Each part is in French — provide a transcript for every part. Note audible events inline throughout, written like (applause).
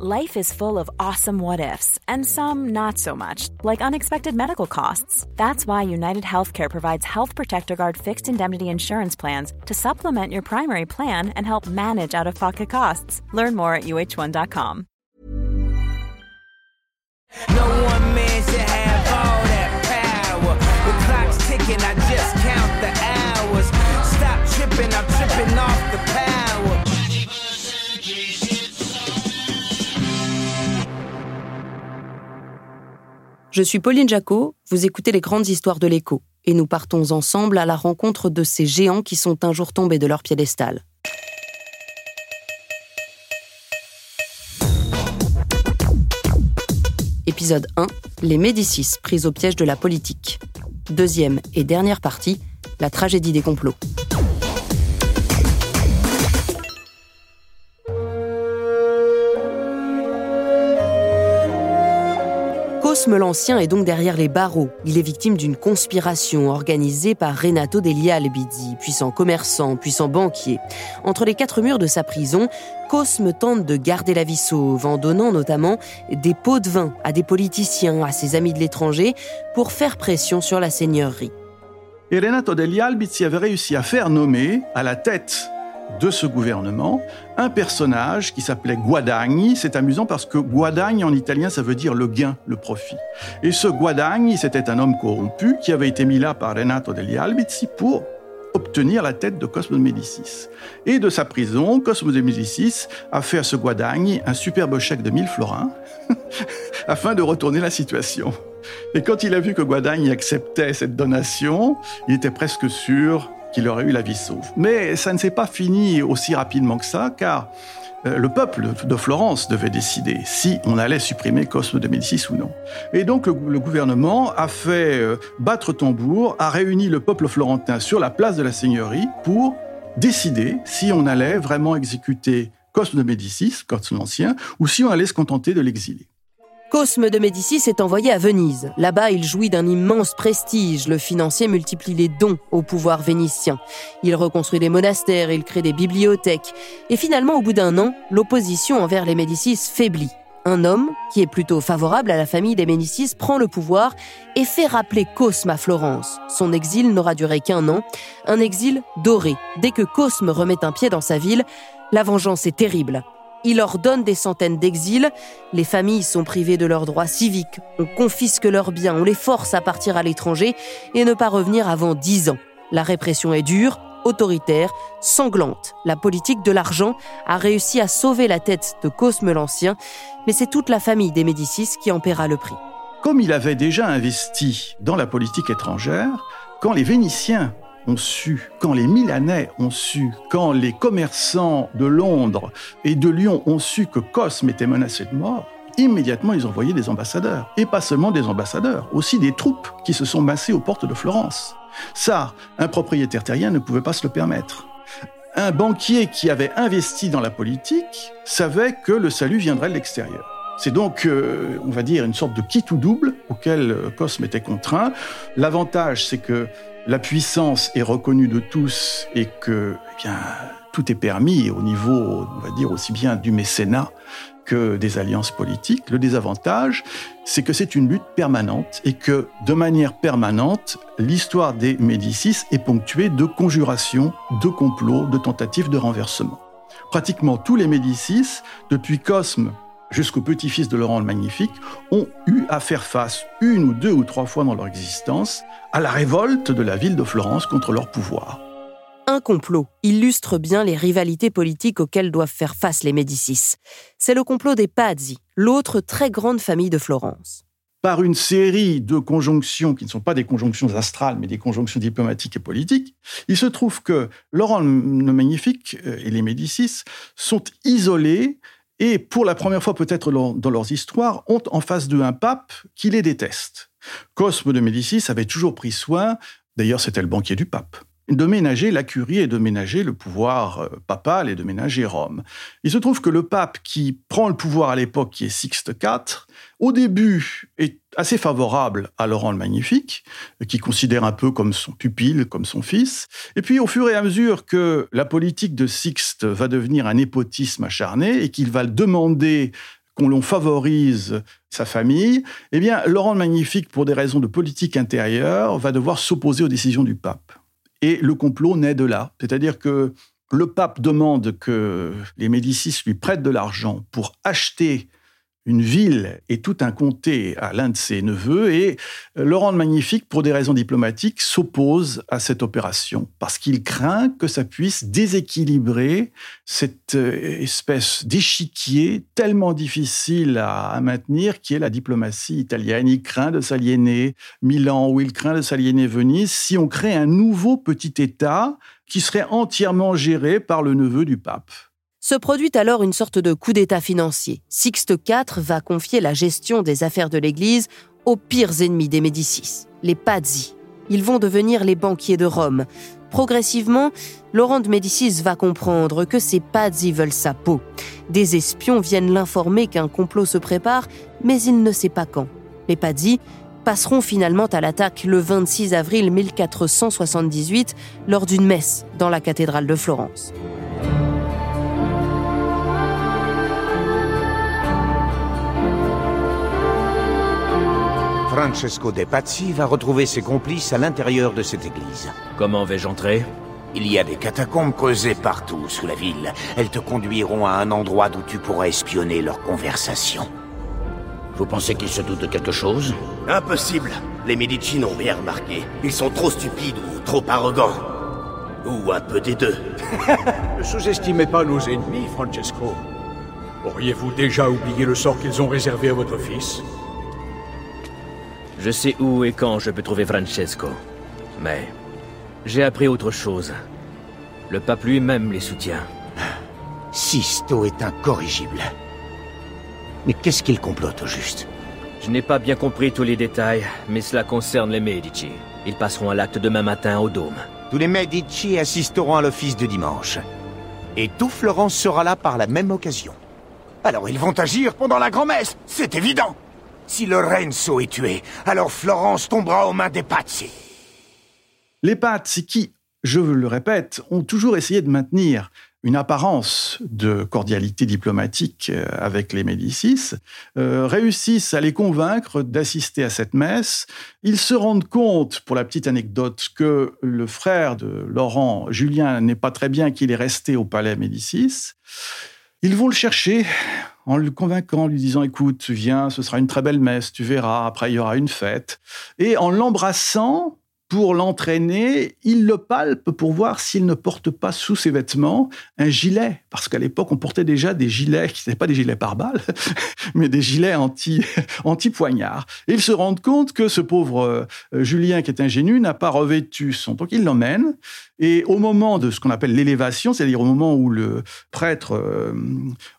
Life is full of awesome what ifs, and some not so much, like unexpected medical costs. That's why United Healthcare provides Health Protector Guard fixed indemnity insurance plans to supplement your primary plan and help manage out of pocket costs. Learn more at uh1.com. No one man should have all that power. The clock's ticking, I just count Je suis Pauline Jacot, vous écoutez les grandes histoires de l'écho, et nous partons ensemble à la rencontre de ces géants qui sont un jour tombés de leur piédestal. Épisode 1 Les Médicis pris au piège de la politique. Deuxième et dernière partie La tragédie des complots. Cosme l'Ancien est donc derrière les barreaux. Il est victime d'une conspiration organisée par Renato degli Albizzi, puissant commerçant, puissant banquier. Entre les quatre murs de sa prison, Cosme tente de garder la vie sauve en donnant notamment des pots de vin à des politiciens, à ses amis de l'étranger, pour faire pression sur la seigneurie. Et Renato degli Albizzi avait réussi à faire nommer à la tête de ce gouvernement un personnage qui s'appelait Guadagni. C'est amusant parce que Guadagni en italien, ça veut dire le gain, le profit. Et ce Guadagni, c'était un homme corrompu qui avait été mis là par Renato degli Albizzi pour obtenir la tête de Cosmo de Médicis. Et de sa prison, Cosmo de Médicis a fait à ce Guadagni un superbe chèque de 1000 florins (laughs) afin de retourner la situation. Et quand il a vu que Guadagni acceptait cette donation, il était presque sûr qu'il aurait eu la vie sauve. Mais ça ne s'est pas fini aussi rapidement que ça, car euh, le peuple de Florence devait décider si on allait supprimer Cosme de Médicis ou non. Et donc le, gouvernement a fait euh, battre tambour, a réuni le peuple florentin sur la place de la seigneurie pour décider si on allait vraiment exécuter Cosme de Médicis, Cosme l'Ancien, ou si on allait se contenter de l'exiler. Cosme de Médicis est envoyé à Venise. Là-bas, il jouit d'un immense prestige. Le financier multiplie les dons au pouvoir vénitien. Il reconstruit des monastères, il crée des bibliothèques. Et finalement, au bout d'un an, l'opposition envers les Médicis faiblit. Un homme, qui est plutôt favorable à la famille des Médicis, prend le pouvoir et fait rappeler Cosme à Florence. Son exil n'aura duré qu'un an, un exil doré. Dès que Cosme remet un pied dans sa ville, la vengeance est terrible. Il ordonne des centaines d'exils, les familles sont privées de leurs droits civiques, on confisque leurs biens, on les force à partir à l'étranger et ne pas revenir avant dix ans. La répression est dure, autoritaire, sanglante. La politique de l'argent a réussi à sauver la tête de Cosme l'Ancien, mais c'est toute la famille des Médicis qui en paiera le prix. Comme il avait déjà investi dans la politique étrangère, quand les Vénitiens ont su, quand les Milanais ont su, quand les commerçants de Londres et de Lyon ont su que Cosme était menacé de mort, immédiatement ils ont envoyé des ambassadeurs. Et pas seulement des ambassadeurs, aussi des troupes qui se sont massées aux portes de Florence. Ça, un propriétaire terrien ne pouvait pas se le permettre. Un banquier qui avait investi dans la politique savait que le salut viendrait de l'extérieur. C'est donc, euh, on va dire, une sorte de kit ou double auquel euh, Cosme était contraint. L'avantage, c'est que la puissance est reconnue de tous et que eh bien, tout est permis au niveau, on va dire, aussi bien du mécénat que des alliances politiques. Le désavantage, c'est que c'est une lutte permanente et que, de manière permanente, l'histoire des Médicis est ponctuée de conjurations, de complots, de tentatives de renversement. Pratiquement tous les Médicis, depuis Cosme jusqu'au petit-fils de Laurent le Magnifique, ont eu à faire face une ou deux ou trois fois dans leur existence à la révolte de la ville de Florence contre leur pouvoir. Un complot illustre bien les rivalités politiques auxquelles doivent faire face les Médicis. C'est le complot des Pazzi, l'autre très grande famille de Florence. Par une série de conjonctions qui ne sont pas des conjonctions astrales, mais des conjonctions diplomatiques et politiques, il se trouve que Laurent le Magnifique euh, et les Médicis sont isolés et pour la première fois peut-être dans leurs histoires, ont en face d'eux un pape qui les déteste. Cosme de Médicis avait toujours pris soin, d'ailleurs c'était le banquier du pape, de ménager la curie et de ménager le pouvoir euh, papal et de ménager Rome. Il se trouve que le pape qui prend le pouvoir à l'époque, qui est Sixte IV, au début est assez favorable à Laurent le Magnifique, qui considère un peu comme son pupille, comme son fils. Et puis au fur et à mesure que la politique de Sixte va devenir un népotisme acharné et qu'il va demander qu'on l'on favorise sa famille, eh bien, Laurent le Magnifique, pour des raisons de politique intérieure, va devoir s'opposer aux décisions du pape. Et le complot naît de là. C'est-à-dire que le pape demande que les Médicis lui prêtent de l'argent pour acheter une ville et tout un comté à l'un de ses neveux, et Laurent le Magnifique, pour des raisons diplomatiques, s'oppose à cette opération, parce qu'il craint que ça puisse déséquilibrer cette euh, espèce d'échiquier tellement difficile à, maintenir, qui est la diplomatie italienne. Il craint de s'aliéner Milan, ou il craint de s'aliéner Venise, si on crée un nouveau petit État qui serait entièrement géré par le neveu du pape. Se produit alors une sorte de coup d'État financier. Sixte IV va confier la gestion des affaires de l'Église aux pires ennemis des Médicis, les Pazzi. Ils vont devenir les banquiers de Rome. Progressivement, Laurent de Médicis va comprendre que ces Pazzi veulent sa peau. Des espions viennent l'informer qu'un complot se prépare, mais il ne sait pas quand. Les Pazzi passeront finalement à l'attaque le 26 avril 1478 lors d'une messe dans la cathédrale de Florence. Francesco De Pazzi va retrouver ses complices à l'intérieur de cette église. Comment vais-je entrer? Il y a des catacombes creusées partout sous la ville. Elles te conduiront à un endroit d'où tu pourras espionner leur conversation. Vous pensez qu'ils se doutent de quelque chose? Impossible Les Medici n'ont rien remarqué. Ils sont trop stupides ou trop arrogants. Ou un peu des deux. ne (laughs) sous-estimez pas nos ennemis, Francesco. Auriez-vous déjà oublié le sort qu'ils ont réservé à votre fils? Je sais où et quand je peux trouver Francesco. Mais j'ai appris autre chose. Le pape lui-même les soutient. Sisto est incorrigible. Mais qu'est-ce qu'il complote au juste? Je n'ai pas bien compris tous les détails, mais cela concerne les Medici. Ils passeront à l'acte demain matin au Dôme. Tous les Medici assisteront à l'office de dimanche. Et tout Florence sera là par la même occasion. Alors ils vont agir pendant la grand-messe, c'est évident si Lorenzo est tué, alors Florence tombera aux mains des Pazzi. Les Pazzi qui, je le répète, ont toujours essayé de maintenir une apparence de cordialité diplomatique euh, avec les Médicis, euh, réussissent à les convaincre d'assister à cette messe. Ils se rendent compte, pour la petite anecdote, que le frère de Laurent, Julien, n'est pas très bien qu'il est resté au palais Médicis. Ils vont le chercher en le convainquant, en lui disant écoute, viens, ce sera une très belle messe, tu verras, après il y aura une fête. Et en l'embrassant, pour l'entraîner, il le palpe pour voir s'il ne porte pas sous ses vêtements un gilet. Parce qu'à l'époque, on portait déjà des gilets, qui n'étaient pas des gilets par balles, (laughs) mais des gilets anti, (laughs) anti-poignard. Et il se rend compte que ce pauvre euh, Julien, qui est ingénu, n'a pas revêtu son. Donc il l'emmène. Et au moment de ce qu'on appelle l'élévation, c'est-à-dire au moment où le prêtre euh,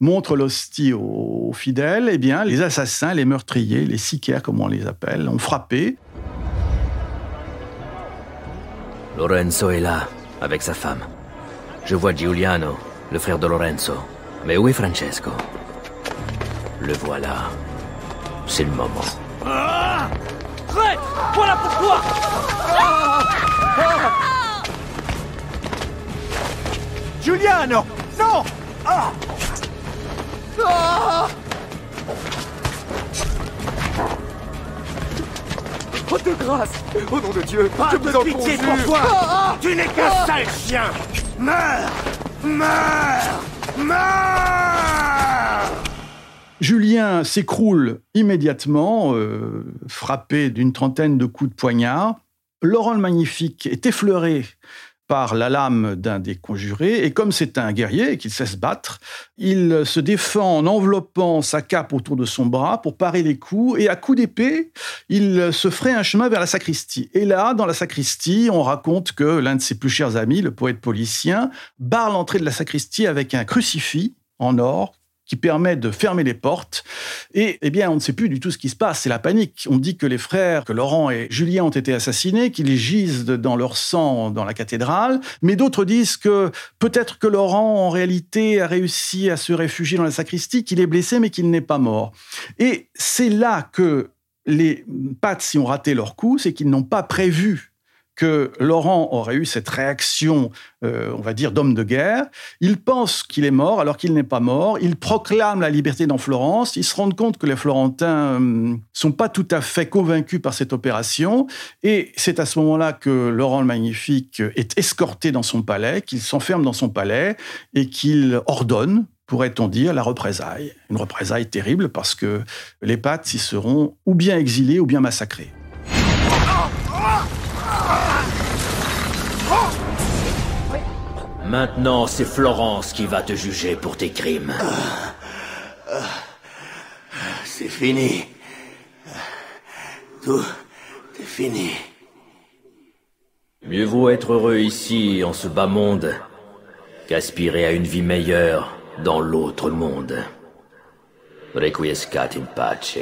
montre l'hostie aux, fidèles, eh bien, les assassins, les meurtriers, les sicaires, comme on les appelle, ont frappé. Lorenzo est là, avec sa femme. Je vois Giuliano, le frère de Lorenzo. Mais où est Francesco? Le voilà. C'est le moment. Ah Voilà pourquoi Giuliano Non ah ah Oh, de grâce. Au nom de Dieu, Pas je de vous en pitié conjure. pour toi. Ah Tu n'es qu'un sale chien. Meurs. Meurs. Meurs. Julien s'écroule immédiatement, euh, frappé d'une trentaine de coups de poignard. Laurent le Magnifique est effleuré par la lame d'un des conjurés, et comme c'est un guerrier et qu'il sait se battre, il se défend en enveloppant sa cape autour de son bras pour parer les coups, et à coups d'épée, il se ferait un chemin vers la sacristie. Et là, dans la sacristie, on raconte que l'un de ses plus chers amis, le poète policien, barre l'entrée de la sacristie avec un crucifix en or qui permet de fermer les portes. Et eh bien, on ne sait plus du tout ce qui se passe. C'est la panique. On dit que les frères, que Laurent et Julien ont été assassinés, qu'ils gisent dans leur sang dans la cathédrale. Mais d'autres disent que peut-être que Laurent, en réalité, a réussi à se réfugier dans la sacristie, qu'il est blessé, mais qu'il n'est pas mort. Et c'est là que les Pats, si ont raté leur coup, c'est qu'ils n'ont pas prévu que Laurent aurait eu cette réaction, euh, on va dire, d'homme de guerre. Il pense qu'il est mort alors qu'il n'est pas mort. Il proclame la liberté dans Florence. Il se rend compte que les Florentins ne euh, sont pas tout à fait convaincus par cette opération. Et c'est à ce moment-là que Laurent le Magnifique est escorté dans son palais, qu'il s'enferme dans son palais et qu'il ordonne pourrait-on dire, la représaille. Une représaille terrible parce que les pattes y seront ou bien exilés ou bien massacrés. Maintenant, c'est Florence qui va te juger pour tes crimes. C'est fini. Tout est fini. Mieux vaut être heureux ici, en ce bas monde, qu'aspirer à une vie meilleure dans l'autre monde. Requiescat in pace.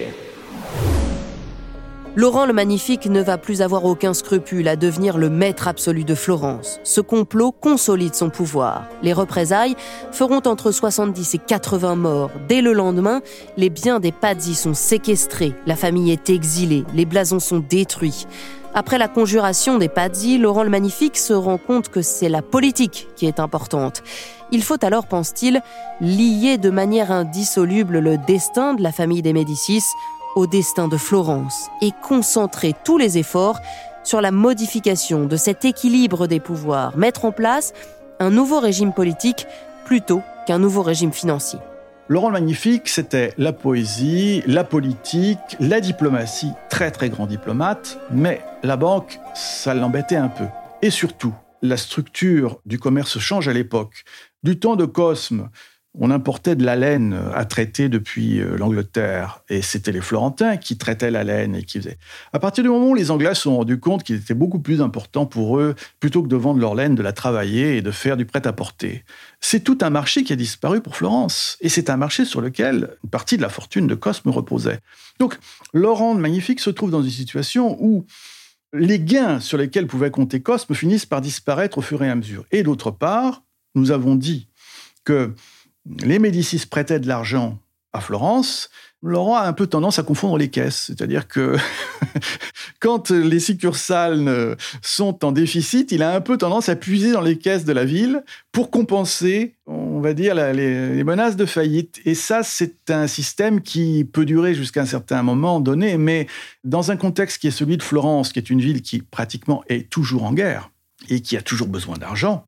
Laurent le Magnifique ne va plus avoir aucun scrupule à devenir le maître absolu de Florence. Ce complot consolide son pouvoir. Les représailles feront entre 70 et 80 morts. Dès le lendemain, les biens des Pazzi sont séquestrés, la famille est exilée, les blasons sont détruits. Après la conjuration des Pazzi, Laurent le Magnifique se rend compte que c'est la politique qui est importante. Il faut alors, pense-t-il, lier de manière indissoluble le destin de la famille des Médicis au destin de Florence et concentrer tous les efforts sur la modification de cet équilibre des pouvoirs, mettre en place un nouveau régime politique plutôt qu'un nouveau régime financier. Laurent le Magnifique, c'était la poésie, la politique, la diplomatie, très très grand diplomate, mais la banque, ça l'embêtait un peu. Et surtout, la structure du commerce change à l'époque. Du temps de Cosme, on importait de la laine à traiter depuis euh, l'Angleterre, et c'était les Florentins qui traitaient la laine et qui faisaient. À partir du moment où les Anglais se sont rendus compte qu'il était beaucoup plus important pour eux, plutôt que de vendre leur laine, de la travailler et de faire du prêt-à-porter. C'est tout un marché qui a disparu pour Florence, et c'est un marché sur lequel une partie de la fortune de Cosme reposait. Donc, Laurent Magnifique se trouve dans une situation où les gains sur lesquels pouvait compter Cosme finissent par disparaître au fur et à mesure. Et d'autre part, nous avons dit que les Médicis prêtaient de l'argent à Florence, Laurent a un peu tendance à confondre les caisses. C'est-à-dire que (laughs) quand les succursales sont en déficit, il a un peu tendance à puiser dans les caisses de la ville pour compenser, on va dire, les, menaces de faillite. Et ça, c'est un système qui peut durer jusqu'à un certain moment donné, mais dans un contexte qui est celui de Florence, qui est une ville qui pratiquement est toujours en guerre et qui a toujours besoin d'argent,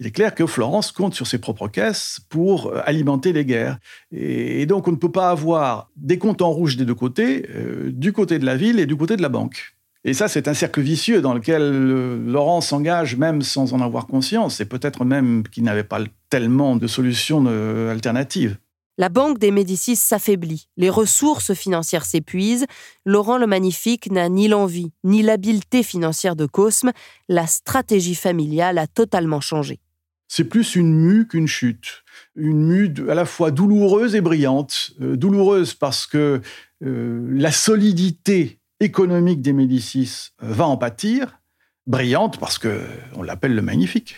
il est clair que Florence compte sur ses propres caisses pour euh, alimenter les guerres. Et donc on ne peut pas avoir des comptes en rouge des deux côtés, euh, du côté de la ville et du côté de la banque. Et ça, c'est un cercle vicieux dans lequel euh, Laurent s'engage même sans en avoir conscience, et peut-être même qu'il n'avait pas tellement de solutions alternatives. La banque des Médicis s'affaiblit, les ressources financières s'épuisent, Laurent le Magnifique n'a ni l'envie ni l'habileté financière de Cosme, la stratégie familiale a totalement changé. C'est plus une mue qu'une chute, une mue à la fois douloureuse et brillante. Euh, douloureuse parce que euh, la solidité économique des Médicis euh, va en pâtir, brillante parce que on l'appelle le Magnifique.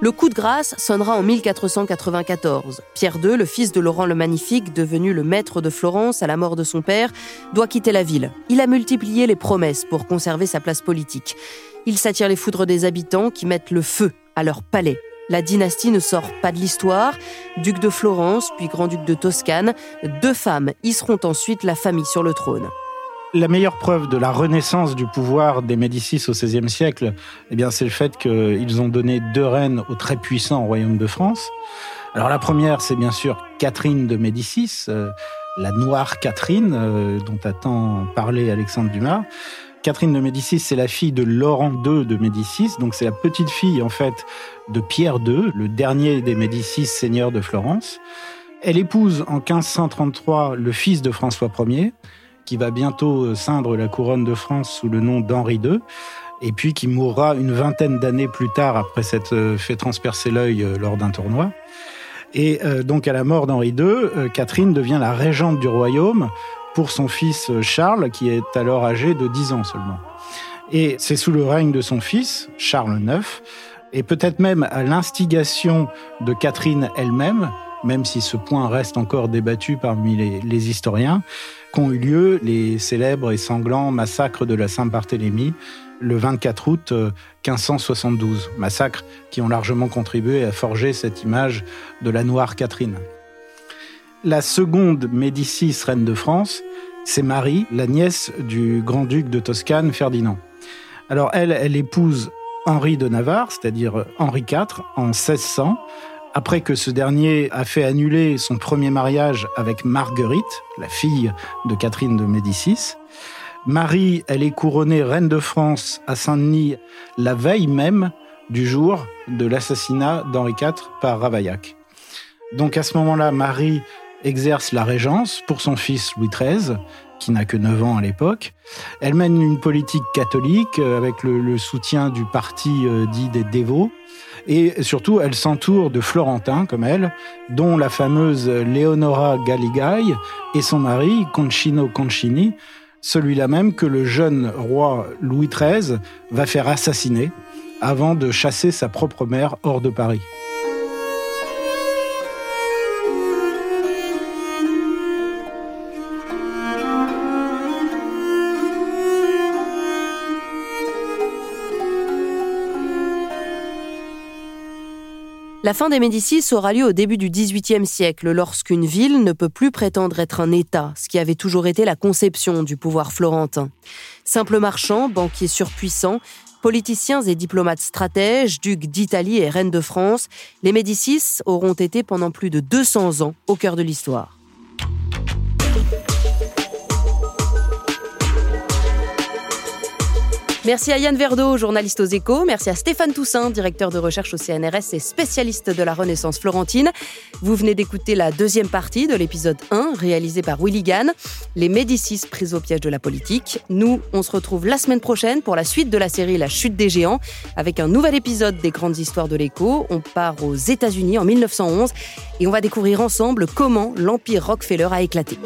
Le coup de grâce sonnera en 1494. Pierre II, le fils de Laurent le Magnifique, devenu le maître de Florence à la mort de son père, doit quitter la ville. Il a multiplié les promesses pour conserver sa place politique. Il s'attire les foudres des habitants qui mettent le feu à leur palais. La dynastie ne sort pas de l'histoire. Duc de Florence, puis grand-duc de Toscane, deux femmes y seront ensuite la famille sur le trône la meilleure preuve de la renaissance du pouvoir des Médicis au XVIe siècle, eh bien, c'est le fait qu'ils ont donné deux reines au très puissant royaume de France. Alors la première, c'est bien sûr Catherine de Médicis, euh, la noire Catherine, euh, dont a tant parlé Alexandre Dumas. Catherine de Médicis, c'est la fille de Laurent II de Médicis, donc c'est la petite fille en fait de Pierre II, le dernier des Médicis seigneurs de Florence. Elle épouse en 1533 le fils de François Ier, qui va bientôt euh, ceindre la couronne de France sous le nom d'Henri II, et puis qui mourra une vingtaine d'années plus tard après s'être euh, fait transpercer l'œil euh, lors d'un tournoi. Et donc à la mort d'Henri II, Catherine devient la régente du royaume pour son fils Charles, qui est alors âgé de 10 ans seulement. Et c'est sous le règne de son fils, Charles IX, et peut-être même à l'instigation de Catherine elle-même, même si ce point reste encore débattu parmi les, historiens, qu'ont eu lieu les célèbres et sanglants massacres de la Saint-Barthélemy le 24 août 1572. Euh, massacres qui ont largement contribué à forger cette image de la Noire Catherine. La seconde Médicis, reine de France, c'est Marie, la nièce du grand-duc de Toscane, Ferdinand. Alors elle, elle épouse Henri de Navarre, c'est-à-dire Henri IV, en 1600, après que ce dernier a fait annuler son premier mariage avec Marguerite, la fille de Catherine de Médicis. Marie, elle est couronnée reine de France à Saint-Denis la veille même du jour de l'assassinat d'Henri IV par Ravaillac. Donc à ce moment-là, Marie exerce la régence pour son fils Louis XIII, qui n'a que 9 ans à l'époque. Elle mène une politique catholique euh, avec le, soutien du parti euh, dit des dévots. Et surtout, elle s'entoure de Florentins comme elle, dont la fameuse Leonora Galigai et son mari, Concino Concini, celui-là même que le jeune roi Louis XIII va faire assassiner avant de chasser sa propre mère hors de Paris. La fin des Médicis aura lieu au début du XVIIIe siècle, lorsqu'une ville ne peut plus prétendre être un État, ce qui avait toujours été la conception du pouvoir florentin. Simples marchands, banquiers surpuissants, politiciens et diplomates stratèges, ducs d'Italie et reines de France, les Médicis auront été pendant plus de 200 ans au cœur de l'histoire. Merci à Yann Verdeau, journaliste aux échos. Merci à Stéphane Toussaint, directeur de recherche au CNRS et spécialiste de la Renaissance florentine. Vous venez d'écouter la deuxième partie de l'épisode 1, réalisé par Willy Gann, Les Médicis pris au piège de la politique. Nous, on se retrouve la semaine prochaine pour la suite de la série La chute des géants, avec un nouvel épisode des grandes histoires de l'écho. On part aux États-Unis en 1911 et on va découvrir ensemble comment l'Empire Rockefeller a éclaté.